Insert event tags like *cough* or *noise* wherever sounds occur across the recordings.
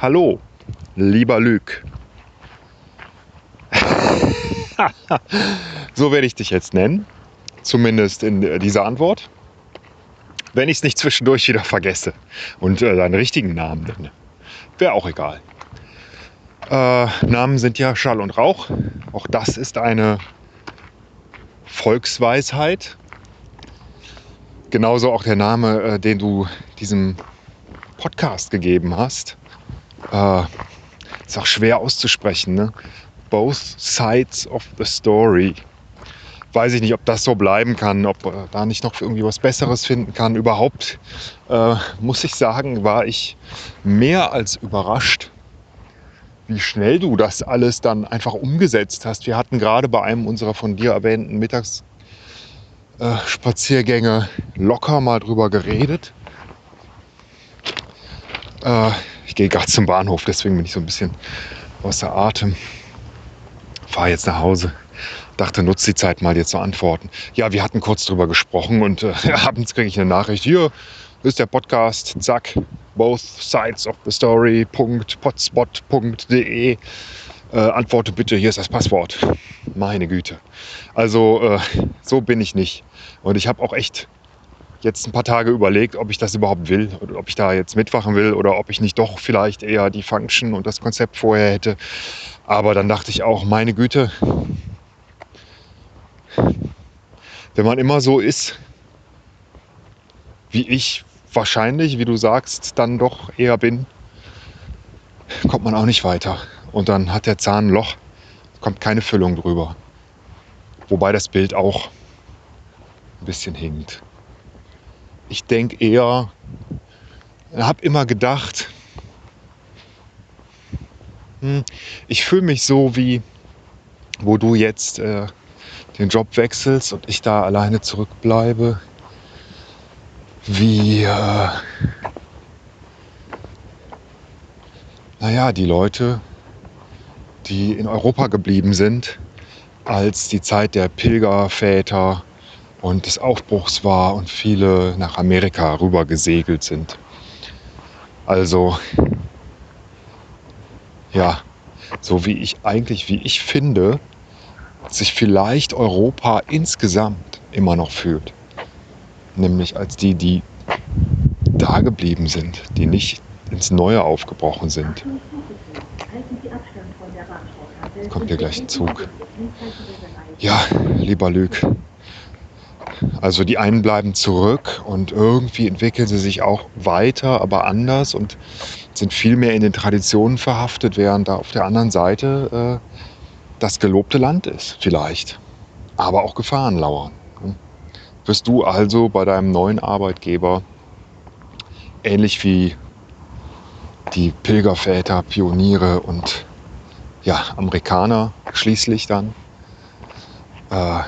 Hallo, lieber Lüg. *laughs* so werde ich dich jetzt nennen, zumindest in dieser Antwort. Wenn ich es nicht zwischendurch wieder vergesse und äh, deinen richtigen Namen nenne. Wäre auch egal. Äh, Namen sind ja Schall und Rauch. Auch das ist eine Volksweisheit. Genauso auch der Name, äh, den du diesem Podcast gegeben hast. Äh, ist auch schwer auszusprechen. Ne? Both sides of the story. Weiß ich nicht, ob das so bleiben kann, ob äh, da nicht noch irgendwie was Besseres finden kann. Überhaupt äh, muss ich sagen, war ich mehr als überrascht, wie schnell du das alles dann einfach umgesetzt hast. Wir hatten gerade bei einem unserer von dir erwähnten Mittagsspaziergänge äh, locker mal drüber geredet. Äh, ich gehe gerade zum Bahnhof, deswegen bin ich so ein bisschen außer Atem. Fahre jetzt nach Hause. Dachte, nutze die Zeit mal dir zu antworten. Ja, wir hatten kurz drüber gesprochen und äh, *laughs* abends kriege ich eine Nachricht. Hier ist der Podcast. Zack, both sides of the story.potspot.de. Äh, antworte bitte, hier ist das Passwort. Meine Güte. Also äh, so bin ich nicht. Und ich habe auch echt jetzt ein paar Tage überlegt, ob ich das überhaupt will oder ob ich da jetzt mitwachen will oder ob ich nicht doch vielleicht eher die Function und das Konzept vorher hätte. Aber dann dachte ich auch, meine Güte, wenn man immer so ist, wie ich wahrscheinlich, wie du sagst, dann doch eher bin, kommt man auch nicht weiter. Und dann hat der Zahn ein Loch, kommt keine Füllung drüber. Wobei das Bild auch ein bisschen hinkt ich denke eher, habe immer gedacht, hm, ich fühle mich so wie, wo du jetzt äh, den Job wechselst und ich da alleine zurückbleibe, wie, äh, naja, die Leute, die in Europa geblieben sind, als die Zeit der Pilgerväter und des Aufbruchs war und viele nach Amerika rüber gesegelt sind. Also ja, so wie ich eigentlich, wie ich finde, sich vielleicht Europa insgesamt immer noch fühlt. Nämlich als die, die da geblieben sind, die nicht ins Neue aufgebrochen sind. Kommt hier gleich ein Zug. Ja, lieber Lüg, also die einen bleiben zurück und irgendwie entwickeln sie sich auch weiter, aber anders und sind viel mehr in den Traditionen verhaftet, während da auf der anderen Seite äh, das gelobte Land ist, vielleicht. Aber auch Gefahren lauern. Wirst du also bei deinem neuen Arbeitgeber ähnlich wie die Pilgerväter, Pioniere und ja, Amerikaner schließlich dann äh,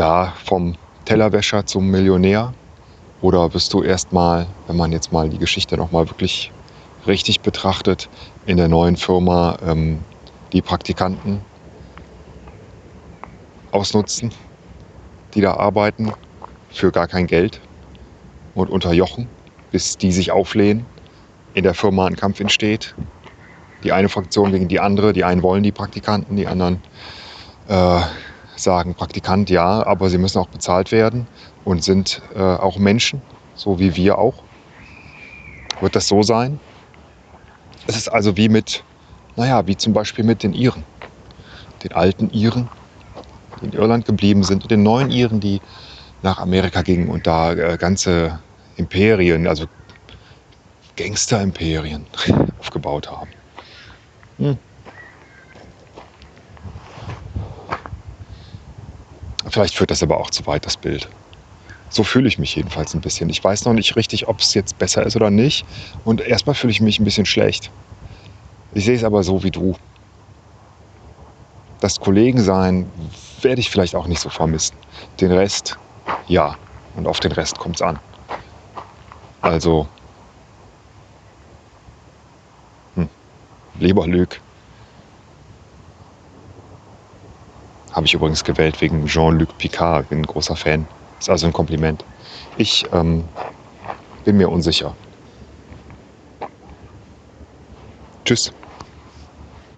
da vom Tellerwäscher zum Millionär? Oder bist du erstmal, wenn man jetzt mal die Geschichte nochmal wirklich richtig betrachtet, in der neuen Firma ähm, die Praktikanten ausnutzen, die da arbeiten, für gar kein Geld und unterjochen, bis die sich auflehnen, in der Firma ein Kampf entsteht. Die eine Fraktion gegen die andere, die einen wollen die Praktikanten, die anderen äh, sagen, Praktikant ja, aber sie müssen auch bezahlt werden und sind äh, auch Menschen, so wie wir auch. Wird das so sein? Es ist also wie mit, naja, wie zum Beispiel mit den Iren, den alten Iren, die in Irland geblieben sind und den neuen Iren, die nach Amerika gingen und da äh, ganze Imperien, also Gangster-Imperien *laughs* aufgebaut haben. Hm. Vielleicht führt das aber auch zu weit, das Bild. So fühle ich mich jedenfalls ein bisschen. Ich weiß noch nicht richtig, ob es jetzt besser ist oder nicht. Und erstmal fühle ich mich ein bisschen schlecht. Ich sehe es aber so wie du. Das Kollegensein werde ich vielleicht auch nicht so vermissen. Den Rest, ja. Und auf den Rest kommt es an. Also, hm, lieber Habe ich übrigens gewählt wegen Jean-Luc Picard, bin ein großer Fan. Ist also ein Kompliment. Ich ähm, bin mir unsicher. Tschüss.